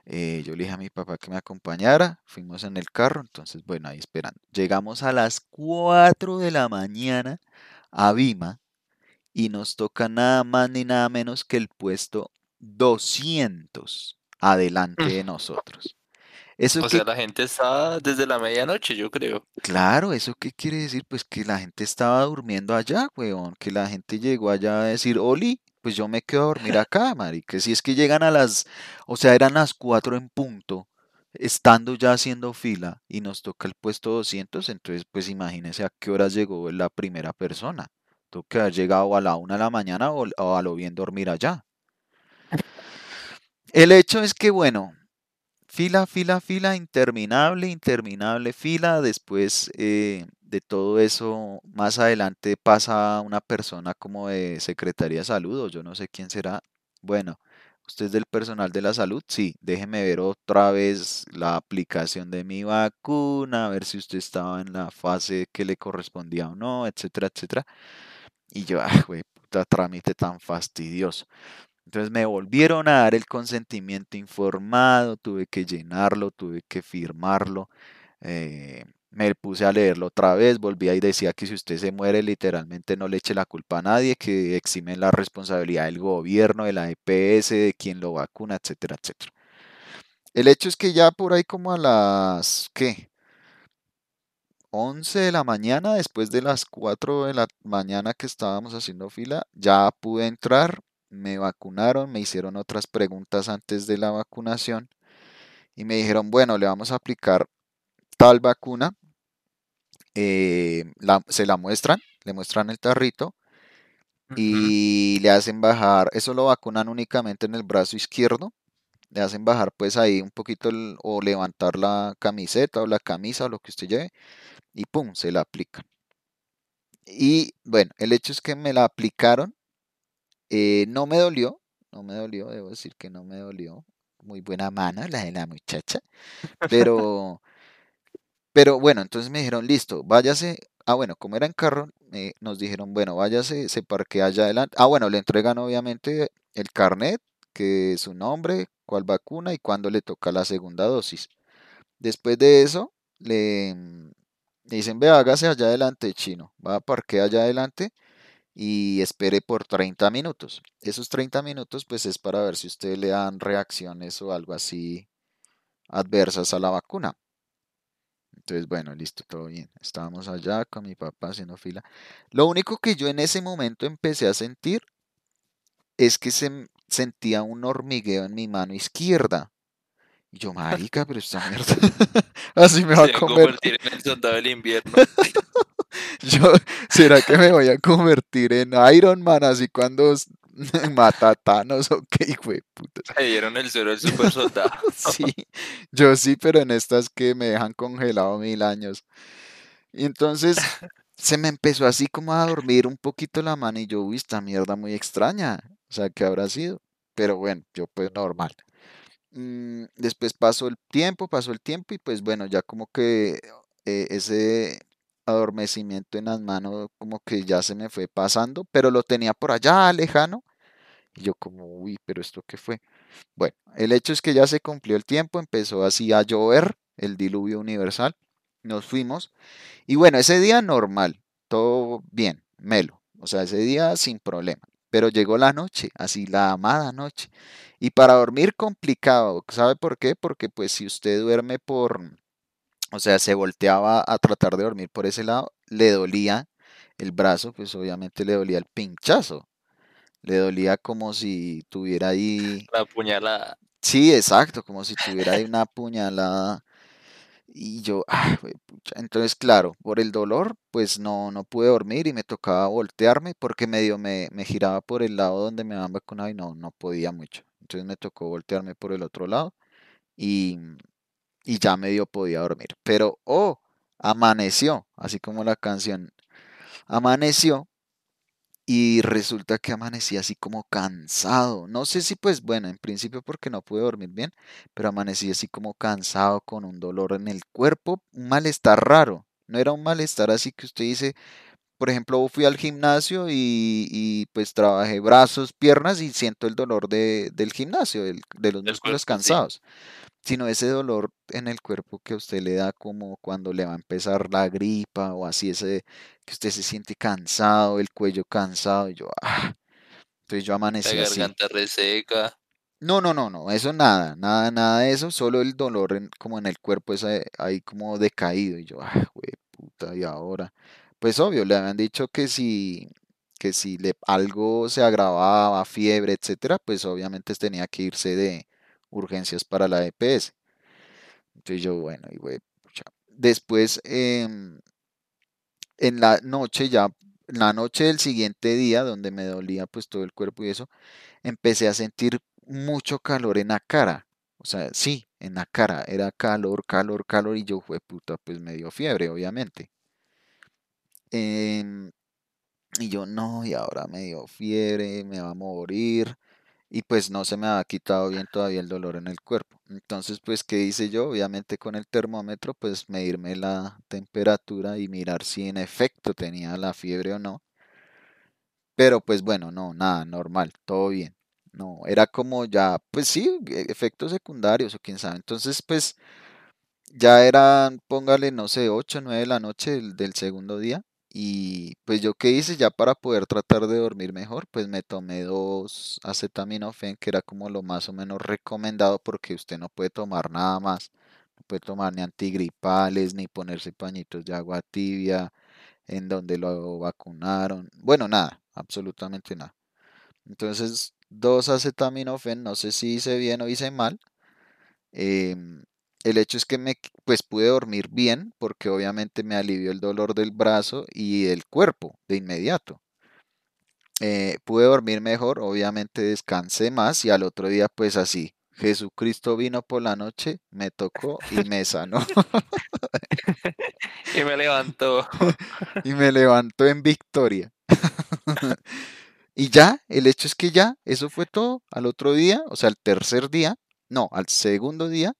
eh, yo le dije a mi papá que me acompañara. Fuimos en el carro, entonces bueno, ahí esperando. Llegamos a las 4 de la mañana a Vima y nos toca nada más ni nada menos que el puesto 200 adelante de nosotros. ¿Eso O sea, la gente estaba desde la medianoche, yo creo. Claro, ¿eso qué quiere decir? Pues que la gente estaba durmiendo allá, weón, que la gente llegó allá a decir, Oli, pues yo me quedo a dormir acá, marica. Si es que llegan a las, o sea, eran las 4 en punto, estando ya haciendo fila y nos toca el puesto 200, entonces pues imagínese a qué horas llegó la primera persona. Tuvo que haber llegado a la una de la mañana o, o a lo bien dormir allá. El hecho es que, bueno, Fila, fila, fila, interminable, interminable fila. Después eh, de todo eso, más adelante pasa una persona como de Secretaría de Salud, o yo no sé quién será. Bueno, ¿usted es del personal de la salud? Sí, déjeme ver otra vez la aplicación de mi vacuna, a ver si usted estaba en la fase que le correspondía o no, etcétera, etcétera. Y yo, ah, güey, puta trámite tan fastidioso. Entonces me volvieron a dar el consentimiento informado, tuve que llenarlo, tuve que firmarlo, eh, me puse a leerlo otra vez, volví y decía que si usted se muere literalmente no le eche la culpa a nadie, que eximen la responsabilidad del gobierno, de la EPS, de quien lo vacuna, etcétera, etcétera. El hecho es que ya por ahí como a las, ¿qué? 11 de la mañana, después de las 4 de la mañana que estábamos haciendo fila, ya pude entrar, me vacunaron, me hicieron otras preguntas antes de la vacunación y me dijeron, bueno, le vamos a aplicar tal vacuna, eh, la- se la muestran, le muestran el tarrito y le hacen bajar, eso lo vacunan únicamente en el brazo izquierdo, le hacen bajar pues ahí un poquito el- o levantar la camiseta o la camisa o lo que usted lleve y pum, se la aplican. Y bueno, el hecho es que me la aplicaron, eh, no me dolió, no me dolió, debo decir que no me dolió. Muy buena mano la de la muchacha, pero, pero bueno, entonces me dijeron, listo, váyase. Ah, bueno, como era en carro, eh, nos dijeron, bueno, váyase, se parquea allá adelante. Ah, bueno, le entregan obviamente el carnet, que es su nombre, cuál vacuna y cuándo le toca la segunda dosis. Después de eso, le, le dicen, ve, hágase allá adelante, chino, va a parquear allá adelante y espere por 30 minutos. Esos 30 minutos pues es para ver si usted le dan reacciones o algo así adversas a la vacuna. Entonces, bueno, listo, todo bien. Estábamos allá con mi papá haciendo fila. Lo único que yo en ese momento empecé a sentir es que se sentía un hormigueo en mi mano izquierda. Y yo, marica, pero esta mierda así me va a convertir en el soldado del invierno. Yo, ¿será que me voy a convertir en Iron Man así cuando mata a Thanos o qué hijo de putas? Le dieron el suero al super soldado. Sí, yo sí, pero en estas que me dejan congelado mil años. Y entonces se me empezó así como a dormir un poquito la mano y yo, uy, esta mierda muy extraña. O sea, ¿qué habrá sido? Pero bueno, yo pues normal. Mm, después pasó el tiempo, pasó el tiempo y pues bueno, ya como que eh, ese adormecimiento en las manos como que ya se me fue pasando, pero lo tenía por allá lejano y yo como, uy, pero ¿esto qué fue? Bueno, el hecho es que ya se cumplió el tiempo, empezó así a llover, el diluvio universal, nos fuimos y bueno, ese día normal, todo bien, melo, o sea, ese día sin problema. Pero llegó la noche, así la amada noche. Y para dormir complicado, ¿sabe por qué? Porque pues si usted duerme por, o sea, se volteaba a tratar de dormir por ese lado, le dolía el brazo, pues obviamente le dolía el pinchazo, le dolía como si tuviera ahí, La puñalada. sí, exacto, como si tuviera ahí una puñalada y yo, ah. Entonces, claro, por el dolor, pues no, no pude dormir y me tocaba voltearme porque medio me, me giraba por el lado donde me habían vacunado y no, no podía mucho. Entonces me tocó voltearme por el otro lado y, y ya medio podía dormir. Pero, oh, amaneció, así como la canción, amaneció y resulta que amanecí así como cansado. No sé si pues bueno, en principio porque no pude dormir bien, pero amanecí así como cansado con un dolor en el cuerpo, un malestar raro. No era un malestar así que usted dice, por ejemplo, fui al gimnasio y, y, pues trabajé brazos, piernas y siento el dolor de, del gimnasio, del- de los músculos sí. cansados sino ese dolor en el cuerpo que a usted le da como cuando le va a empezar la gripa o así, ese que usted se siente cansado, el cuello cansado, y yo, ah, entonces yo La amanecí así. garganta reseca. No, no, no, no, eso nada, nada, nada de eso, solo el dolor en- como en el cuerpo es ahí ahí como decaído, y yo, ah, güey, puta, y ahora, pues obvio, le habían dicho que si, que si le, algo se agravaba, fiebre, etcétera, pues obviamente tenía que irse de urgencias para la EPS. Entonces yo, bueno, y güey. Después, em, en la noche ya, en la noche del siguiente día, donde me dolía pues todo el cuerpo y eso, empecé a sentir mucho calor en la cara. O sea, sí, en la cara, era calor, calor, calor, y yo, fue puta, pues me dio fiebre, obviamente. Y yo, no, y ahora me dio fiebre, me va a morir. y pues no se me ha quitado bien todavía el dolor en el cuerpo. Entonces, pues, ¿qué hice yo? Obviamente con el termómetro, pues medirme la temperatura y mirar si en efecto tenía la fiebre o no. Pero pues bueno, no, nada, normal, todo bien. No, era como ya, pues sí, e- efectos secundarios o quién sabe. Entonces, pues ya eran, póngale, no sé, 8 o 9 de la noche del segundo día. Y pues yo qué hice ya para poder tratar de dormir mejor, pues me tomé dos acetaminofén, que era como lo más o menos recomendado porque usted no puede tomar nada más. No puede tomar ni antigripales, ni ponerse pañitos de agua tibia, en donde lo vacunaron. Bueno, nada, absolutamente nada. Entonces, dos acetaminofén, no sé si hice bien o hice mal, Em, el hecho es que me, pues pude dormir bien porque obviamente me alivió el dolor del brazo y del cuerpo de inmediato. Eh, pude dormir mejor, obviamente descansé más y al otro día pues así. Jesucristo vino por la noche, me tocó y me sanó Y me levantó. y me levantó en victoria. Y ya, el hecho es que ya, eso fue todo. Al otro día, o sea, al tercer día, no, al segundo día,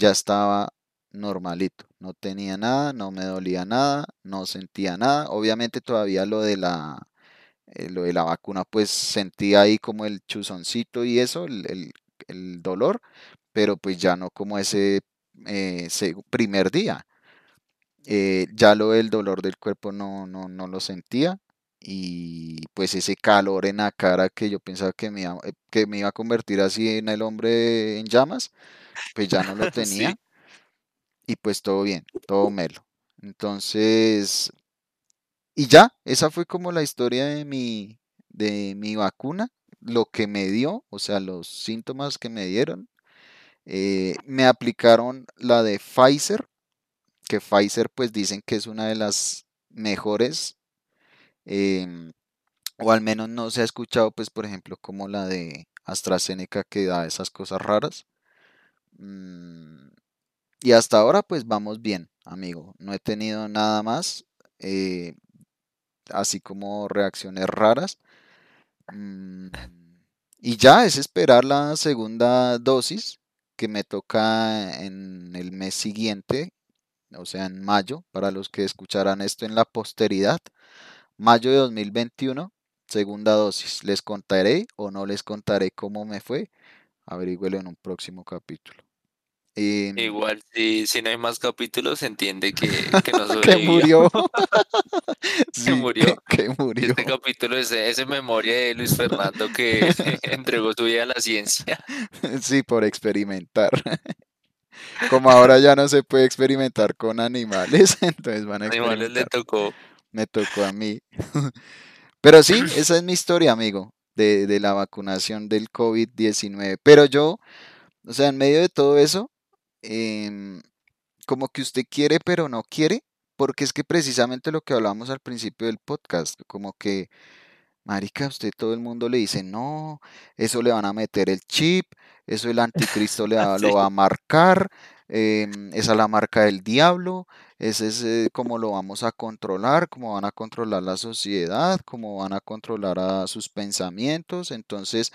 ya estaba normalito. No tenía nada, no me dolía nada, no sentía nada. Obviamente todavía lo de la, eh, lo de la vacuna, pues sentía ahí como el chuzoncito y eso, el, el- dolor, pero pues ya no como ese eh, seg- primer día. Eh, ya lo del dolor del cuerpo no, no, no lo sentía. Y pues ese calor en la cara que yo pensaba que me eh, que me iba a convertir así en el hombre en llamas, pues ya no lo Sí. tenía y pues todo bien, todo melo. Entonces, y ya, esa fue como la historia de mi, de mi vacuna, lo que me dio, o sea, los síntomas que me dieron. Eh, me aplicaron la de Pfizer, que Pfizer pues dicen que es una de las mejores, em, o al menos no se ha escuchado, pues, por ejemplo, como la de AstraZeneca que da esas cosas raras. Mm, y hasta ahora, pues, vamos bien, amigo. No he tenido nada más, eh, así como reacciones raras. Mm, y ya es esperar la segunda dosis que me toca en el mes siguiente, o sea, en mayo, para los que escucharán esto en la posteridad. Mayo de 2021, segunda dosis. ¿Les contaré o no les contaré cómo me fue? Averígüelo en un próximo capítulo. Em, Igual, si, si no hay más capítulos, se entiende que, que no que sobrevivió, murió. que Sí, que, murió. que murió. Este capítulo es, es memoria de Luis Fernando que entregó su vida a la ciencia. Sí, por experimentar. Como ahora ya no se puede experimentar con animales, entonces van a Animales le experimentar. tocó. Me tocó a mí. Pero sí, esa es mi historia, amigo, de, de la vacunación del covid diecinueve Pero yo, o sea, en medio de todo eso, em, como que usted quiere, pero no quiere, porque es que precisamente lo que hablamos al principio del podcast, como que Marica, usted todo el mundo le dice, no, eso le van a meter el chip, eso el anticristo le va- Sí. lo va a marcar, em, esa es la marca del diablo, ese es eh, cómo lo vamos a controlar, cómo van a controlar la sociedad, cómo van a controlar a sus pensamientos. Entonces,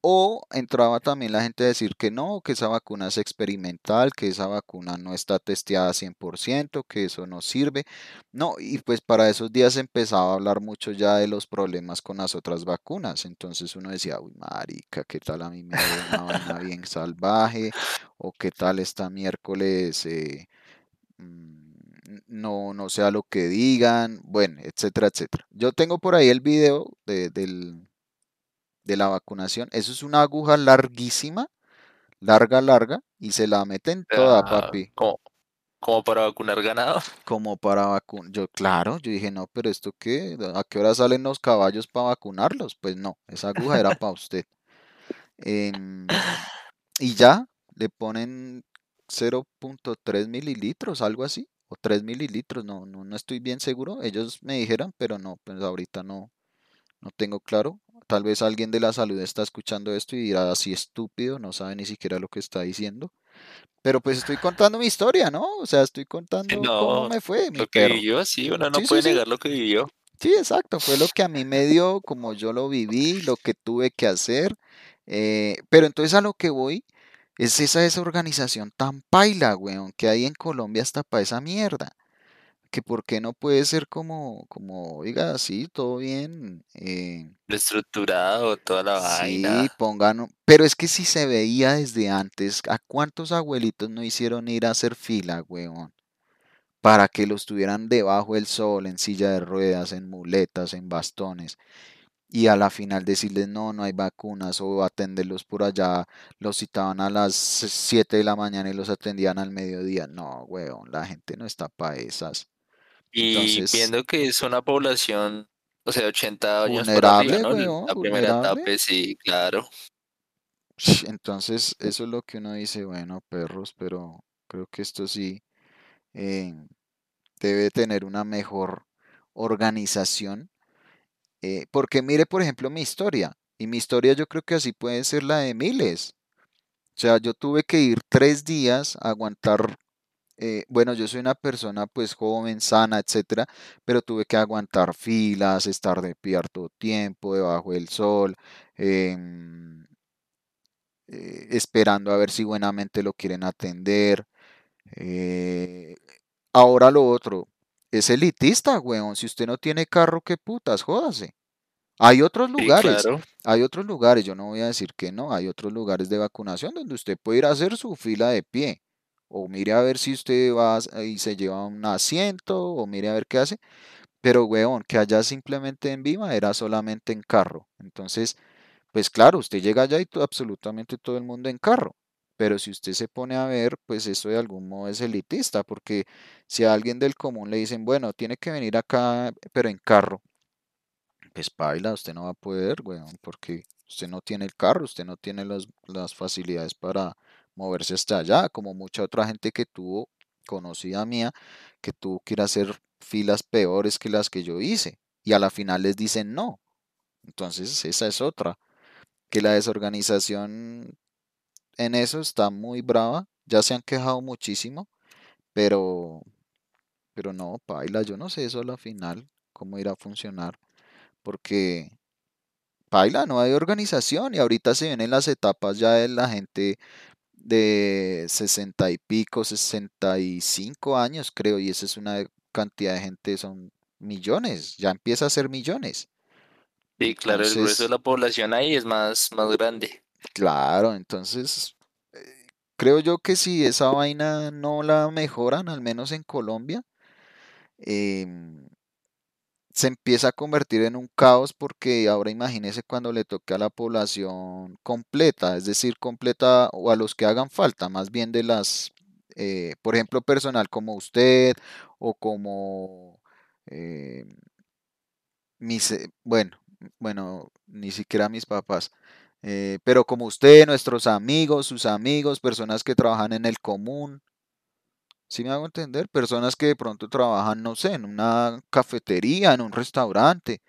o entraba también la gente a decir que no, que esa vacuna es experimental, que esa vacuna no está testeada 100%, que eso no sirve. No, y pues para esos días empezaba a hablar mucho ya de los problemas con las otras vacunas. Entonces uno decía, uy, marica, ¿qué tal a mí me dio una vaina bien salvaje? O qué tal esta miércoles eh, no, no sea lo que digan, bueno, etcétera, etcétera. Yo tengo por ahí el video de, del, de la vacunación. Eso es una aguja larguísima, larga, larga, y se la meten toda, Ah, papi, como, como para vacunar ganado. como para vacunar. Yo, claro, yo dije, no, pero esto qué, ¿a qué hora salen los caballos para vacunarlos? Pues no, esa aguja era para usted. Em, y ya, le ponen 0.3 mililitros, algo así, o 3 mililitros, no, no, no estoy bien seguro. Ellos me dijeron, pero no, pues ahorita no, no tengo claro. Tal vez alguien de la salud está escuchando esto y dirá así estúpido, no sabe ni siquiera lo que está diciendo. Pero pues estoy contando mi historia, ¿no? O sea, estoy Sí, contando cómo No, me fue, mi lo que perro. vivió, sí, uno no Sí, puede sí. negar lo que vivió. Sí, exacto. Fue lo que a mí me dio, como yo lo viví, lo que tuve que hacer. eh, pero entonces a lo que voy es esa desorganización tan paila, weón, que hay en Colombia hasta para esa mierda. Que por qué no puede ser como, como, oiga, sí, todo bien. eh, Lo estructurado, toda la Sí, vaina. pongan, un- pero es que si se veía desde antes, ¿a cuántos abuelitos no hicieron ir a hacer fila, weón? Para que los tuvieran debajo del sol, en silla de ruedas, en muletas, en bastones, y a la final decirles no, no hay vacunas, o atenderlos por allá, los citaban a las 7 de la mañana y los atendían al mediodía. No, weón, la gente no está para esas. Y Entonces, viendo que es una población, o sea, 80 años arriba, vulnerable, ¿no? weón, La primera vulnerable. etapa, sí, claro. Entonces, eso es lo que uno dice, bueno, perros, pero creo que esto sí eh, debe tener una mejor organización. Eh, porque mire, por ejemplo, mi historia. Y mi historia yo creo que así puede ser la de miles. O sea, yo tuve que ir tres días a aguantar. eh, bueno, yo soy una persona pues joven, sana, etcétera, pero tuve que aguantar filas, estar de pie harto tiempo, debajo del sol, em, eh, esperando a ver si buenamente lo quieren atender. Ahora lo otro, es elitista, weón. Si usted no tiene carro, qué putas, jódase. Hay otros Sí, lugares, claro. hay otros lugares, yo no voy a decir que no, hay otros lugares de vacunación donde usted puede ir a hacer su fila de pie. O mire a ver si usted va y se lleva un asiento, o mire a ver qué hace. Pero, weón, que allá simplemente en Vima era solamente en carro. Entonces, pues claro, usted llega allá y absolutamente todo el mundo en carro. Pero si usted se pone a ver, pues eso de algún modo es elitista, porque si a alguien del común le dicen, bueno, tiene que venir acá, pero en carro, pues paila, usted no va a poder, weón, porque usted no tiene el carro, usted no tiene las, las facilidades para moverse hasta allá, como mucha otra gente que tuvo, conocida mía, que tuvo que ir a hacer filas peores que las que yo hice. Y a la final les dicen no. Entonces esa es otra. Que la desorganización en eso está muy brava. Ya se han quejado muchísimo. Pero, pero no, paila, yo no sé eso a la final, cómo irá a funcionar. Porque paila, no hay organización y ahorita se vienen las etapas ya de la gente de 60 y pico, 65 años creo, y esa es una cantidad de gente, son millones, ya empieza a ser millones. Sí, claro, el grueso de la población ahí es más, más grande. Claro, entonces eh, creo yo que si esa vaina no la mejoran, al menos en Colombia, em, se empieza a convertir en un caos porque ahora imagínese cuando le toque a la población completa, es decir, completa o a los que hagan falta, más bien de las, eh, por ejemplo, personal como usted o como eh, mis, eh, bueno, bueno, ni siquiera mis papás, eh, pero como usted, nuestros amigos, sus amigos, personas que trabajan en el común. Si me hago entender? Personas que de pronto trabajan, no sé, en una cafetería, en un restaurante.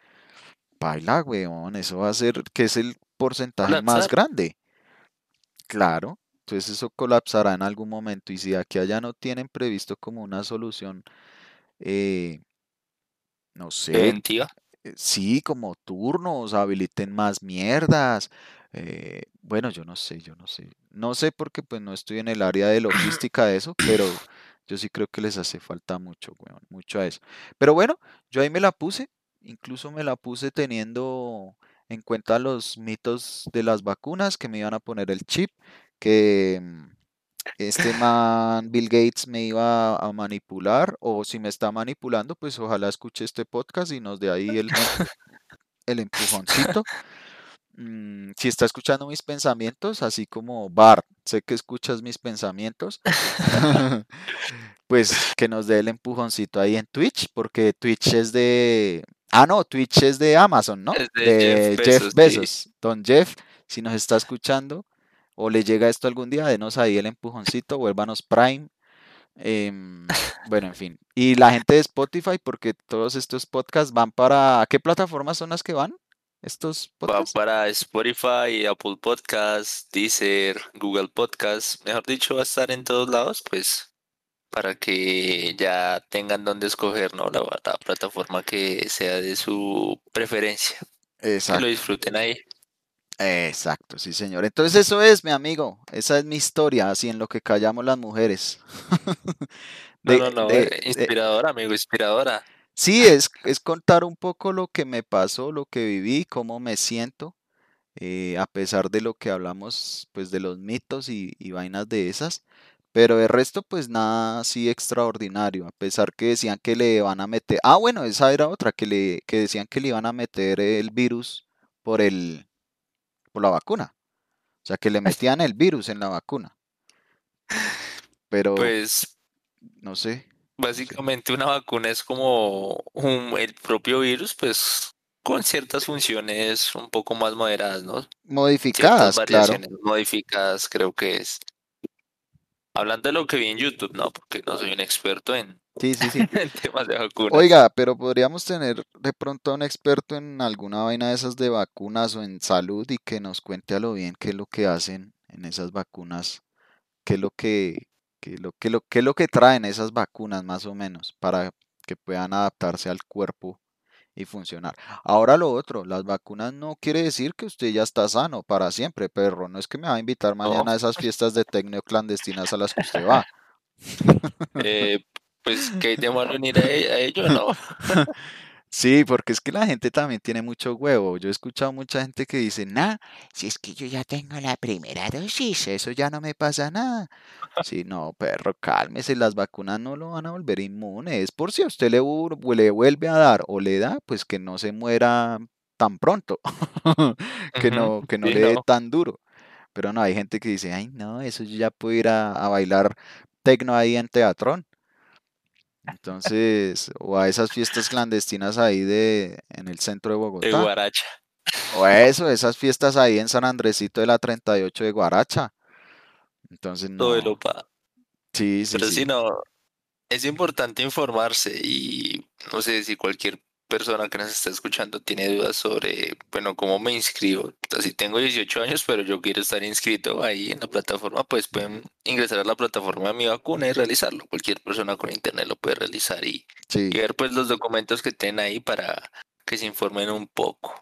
Paila, weón, eso va a ser que es el porcentaje más grande. Claro. Entonces eso colapsará en algún momento. Y si de aquí a allá no tienen previsto como una solución, eh, no sé, Preventiva. eh, sí, como turnos, habiliten más mierdas. Eh, bueno, yo no sé, yo no sé. No sé porque pues no estoy en el área de logística de eso, pero yo sí creo que les hace falta mucho, weón, mucho a eso. Pero bueno, yo ahí me la puse, incluso me la puse teniendo en cuenta los mitos de las vacunas, que me iban a poner el chip, que mm, este man Bill Gates me iba a manipular, o si me está manipulando, pues ojalá escuche este podcast y nos dé ahí el, el empujoncito. Mm, si está escuchando mis pensamientos, así como Bart, sé que escuchas mis pensamientos, pues que nos dé el empujoncito ahí en Twitch, porque Twitch es de... Ah, no, Twitch es de Amazon, ¿no? Es de Jeff De Jeff Bezos, sí. Don Jeff, si nos está escuchando o le llega esto algún día, denos ahí el empujoncito, vuélvanos Prime. em, bueno, en fin. Y la gente de Spotify, porque todos estos podcasts van para... ¿A qué plataformas son las que van? ¿Estos Va podcasts? para Spotify, Apple Podcasts, Deezer, Google Podcasts. Mejor dicho, va a estar en todos lados, pues, para que ya tengan donde escoger, ¿no? La, la plataforma que sea de su preferencia. Que lo Exacto. disfruten ahí. Exacto, sí, señor. Entonces eso es, mi amigo. Esa es mi historia, así en lo que callamos las mujeres. No, De, no, no, de, eh, de- inspiradora, amigo, inspiradora. Sí, es, es contar un poco lo que me pasó, lo que viví, cómo me siento, eh, a pesar de lo que hablamos, pues de los mitos y, y vainas de esas. Pero el resto, pues nada así extraordinario, a pesar que decían que le van a meter. Ah, bueno, esa era otra, que le, que decían que le iban a meter el virus por el, por la vacuna. O sea, que le metían el virus en la vacuna. Pero Pues no sé. Básicamente una vacuna es como un- el propio virus, pues con ciertas funciones un poco más moderadas, ¿no? Modificadas, claro. modificadas, creo que es. Hablando de lo que vi en YouTube, ¿no? Porque no soy un experto en, Sí, sí, sí. en temas de vacunas. Oiga, pero podríamos tener de pronto a un experto en alguna vaina de esas de vacunas o en salud y que nos cuente a lo bien qué es lo que hacen en esas vacunas, qué es lo que, qué es lo, qué lo, qué es lo que traen esas vacunas más o menos para que puedan adaptarse al cuerpo y funcionar. Ahora lo otro, las vacunas no quiere decir que usted ya está sano para siempre, perro. No es que me va a invitar ¿no? mañana a esas fiestas de tecno clandestinas a las que usted va. Eh, pues que hay de malo en ir a, e- a ello, ¿no? Sí, porque es que la gente también tiene mucho huevo. Yo he escuchado mucha gente que dice, nah, si es que yo ya tengo la primera dosis, eso ya no me pasa nada. Sí, no, perro, cálmese, las vacunas no lo van a volver inmune. Es por si a usted le, vu- le vuelve a dar o le da, pues que no se muera tan pronto, que no, que no Sí, le dé no. tan duro. Pero no, hay gente que dice, ay, no, eso yo ya puedo ir a, a bailar tecno ahí en Teatrón. Entonces, o a esas fiestas clandestinas ahí de, en el centro de De Bogotá. guaracha, O eso, esas fiestas ahí en San Andresito de la 38 de Guaracha. Entonces, todo no. opa. Sí, sí, Pero sí, sí. no. Es importante informarse y no sé si cualquier persona que nos está escuchando tiene dudas sobre, bueno, cómo me inscribo. Así tengo 18 años, pero yo quiero estar inscrito ahí en la plataforma, pues pueden ingresar a la plataforma de mi vacuna y realizarlo. Cualquier persona con internet lo puede realizar y, Sí, y ver pues los documentos que tienen ahí para que se informen un poco.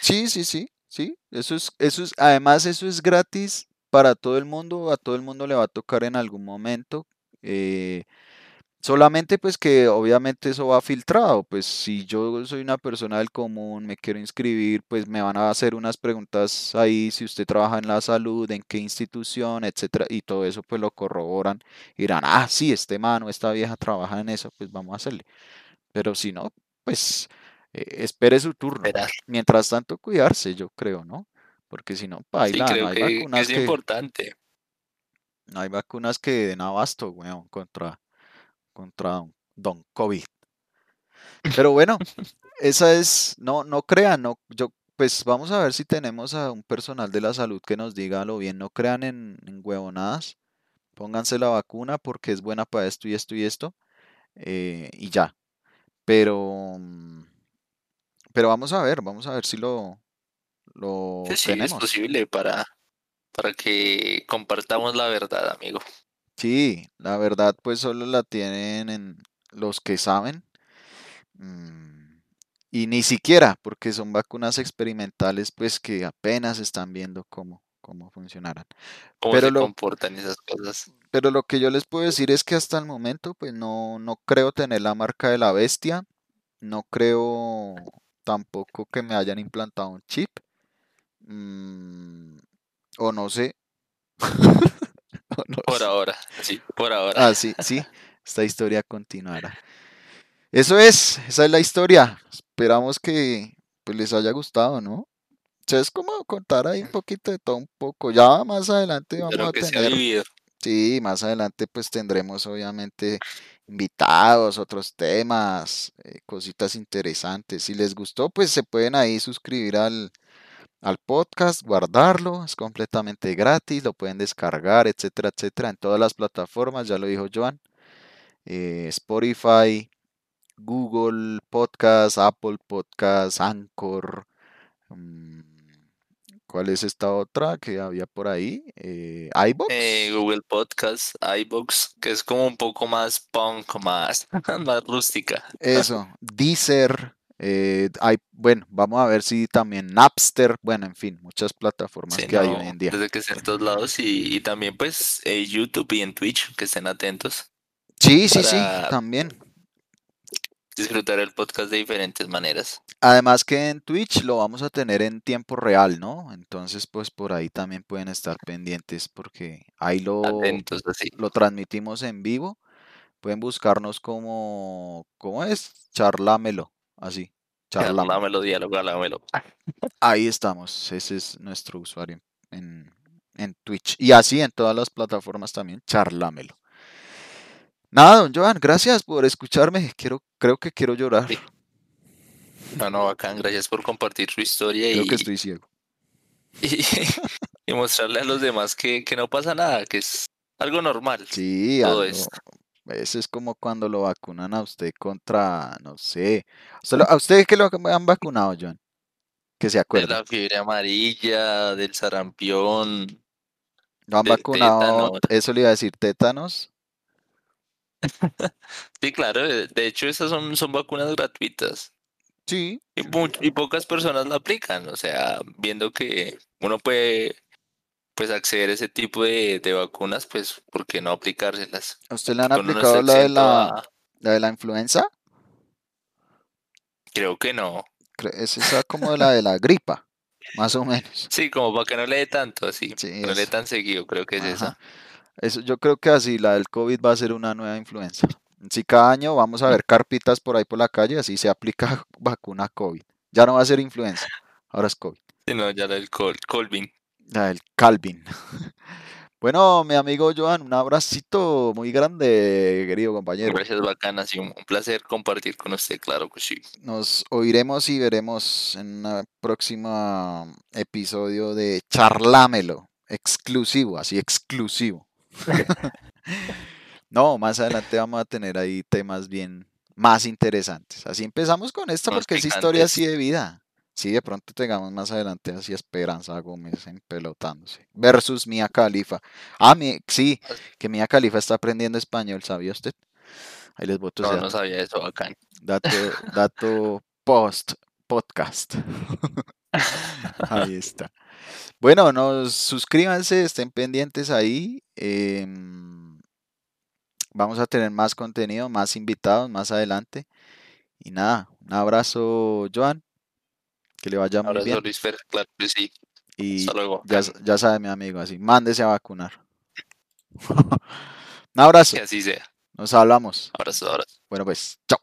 sí, sí, sí, sí. Eso es, eso es, además eso es gratis para todo el mundo, a todo el mundo le va a tocar en algún momento. eh, Solamente pues que obviamente eso va filtrado, pues si yo soy una persona del común, me quiero inscribir, pues me van a hacer unas preguntas ahí, si usted trabaja en la salud, en qué institución, etcétera, y todo eso pues lo corroboran y dirán, ah, sí, este mano, esta vieja trabaja en eso, pues vamos a hacerle. Pero si no, pues eh, espere su turno. Mientras tanto, cuidarse, yo creo, ¿no? Porque si no, Sí, paila, no creo hay que, que vacunas es que, importante. no hay vacunas que den abasto, weón, contra, contra don, don COVID. Pero bueno, esa es, no, no crean, no, yo, pues vamos a ver si tenemos a un personal de la salud que nos diga lo bien, no crean en, en huevonadas, pónganse la vacuna porque es buena para esto y esto y esto, eh, y ya. Pero, pero vamos a ver, vamos a ver si lo, lo sí, es posible para, para que compartamos la verdad, amigo. Sí, la verdad pues solo la tienen en los que saben. mm, Y ni siquiera, porque son vacunas experimentales, pues que apenas están viendo cómo, cómo funcionarán. Cómo Pero se lo, comportan esas cosas. pero lo que yo les puedo decir es que hasta el momento, pues no, no creo tener la marca de la bestia, no creo tampoco que me hayan implantado un chip, mm, o no sé, no Por sé. ahora, sí, por ahora. Ah, sí, sí, esta historia continuará. Eso es, esa es la historia. Esperamos que pues, les haya gustado, ¿no? O sea, es como contar ahí un poquito de todo un poco. Ya más adelante De vamos a que tener, sí, más adelante pues tendremos obviamente invitados, otros temas, eh, cositas interesantes. Si les gustó, pues se pueden ahí suscribir al, al podcast, guardarlo, es completamente gratis, lo pueden descargar, etcétera, etcétera, en todas las plataformas, ya lo dijo Joan, eh, Spotify, Google Podcast, Apple Podcast, Anchor. mm, ¿Cuál es esta otra que había por ahí? Eh, Eh, iBox. Google Podcast, iBox, que es como un poco más punk, más, más rústica. Eso, Deezer. Eh, hay, bueno, vamos a ver si también Napster. Bueno, en fin, muchas plataformas Sí, que hay hoy en día. desde que estén en todos lados y, y también pues eh, YouTube y en Twitch, que estén atentos Sí, sí, sí, también. disfrutar el podcast de diferentes maneras. Además que en Twitch lo vamos a tener en tiempo real, ¿no? Entonces, pues por ahí también pueden estar pendientes porque ahí lo, Atentos así. lo transmitimos en vivo. Pueden buscarnos como, ¿cómo es? Charlámelo, así, charlámelo. Charlámelo, dialogámelo. Ahí estamos, ese es nuestro usuario en, en Twitch. Y así en todas las plataformas también, charlámelo. Nada, don Joan, gracias por escucharme. Quiero, creo que quiero llorar. Sí. No, no, bacán, gracias por compartir su historia Creo que y, estoy ciego. y, y mostrarle a los demás que, que no pasa nada, que es algo normal Sí, todo algo. esto. Eso es como cuando lo vacunan a usted contra, no sé. ¿Usted lo- ¿A usted qué lo han vacunado, Joan? Que se De acuerde. la fiebre amarilla, del sarampión, ¿Lo han vacunado? tétano. Eso le iba a decir tétanos. Sí, claro, de, de hecho esas son, son vacunas gratuitas Sí, y, y pocas personas la aplican, o sea, viendo que uno puede pues acceder a ese tipo de, de vacunas, pues ¿por qué no aplicárselas? ¿A usted le han uno aplicado la de la, a, la de la influenza? creo que no. Cre- Es esa como la de la gripa, más o menos. Sí, como para que no le dé tanto así, Sí, no le dé tan seguido, creo que es Ajá. esa. Eso, yo creo que así la del COVID va a ser una nueva influenza. Si cada año vamos a ver carpitas por ahí por la calle, así se aplica vacuna COVID. Ya no va a ser influenza, ahora es COVID. Sí, no, ya la del Col Colvin. La del Calvin. Bueno, mi amigo Joan, un abracito muy grande, querido compañero. Gracias, bacana, sí, un placer compartir con usted, claro que sí. Nos oiremos y veremos en un próximo episodio de Charlámelo, exclusivo, así exclusivo. No, más adelante vamos a tener ahí temas bien más interesantes. Así empezamos con esto porque es historia así de vida. Sí, de pronto tengamos más adelante así Esperanza Gómez empelotándose. Versus Mia Khalifa. Ah, mi- sí, que Mia Khalifa está aprendiendo español, ¿sabía usted? Ahí les voto No, no dato. sabía eso, bacán. Dato, dato post podcast. Ahí está. Bueno, nos suscríbanse, estén pendientes ahí. em, vamos a tener más contenido, más invitados más adelante. Y nada, un abrazo, Joan. Que le vaya muy Ahora bien. Luis Fer, claro que sí. Y Hasta luego. ya, ya sabe mi amigo, así, mándese a vacunar. un abrazo, Que así sea. nos hablamos. Abrazo, abrazo. Bueno, pues, chao.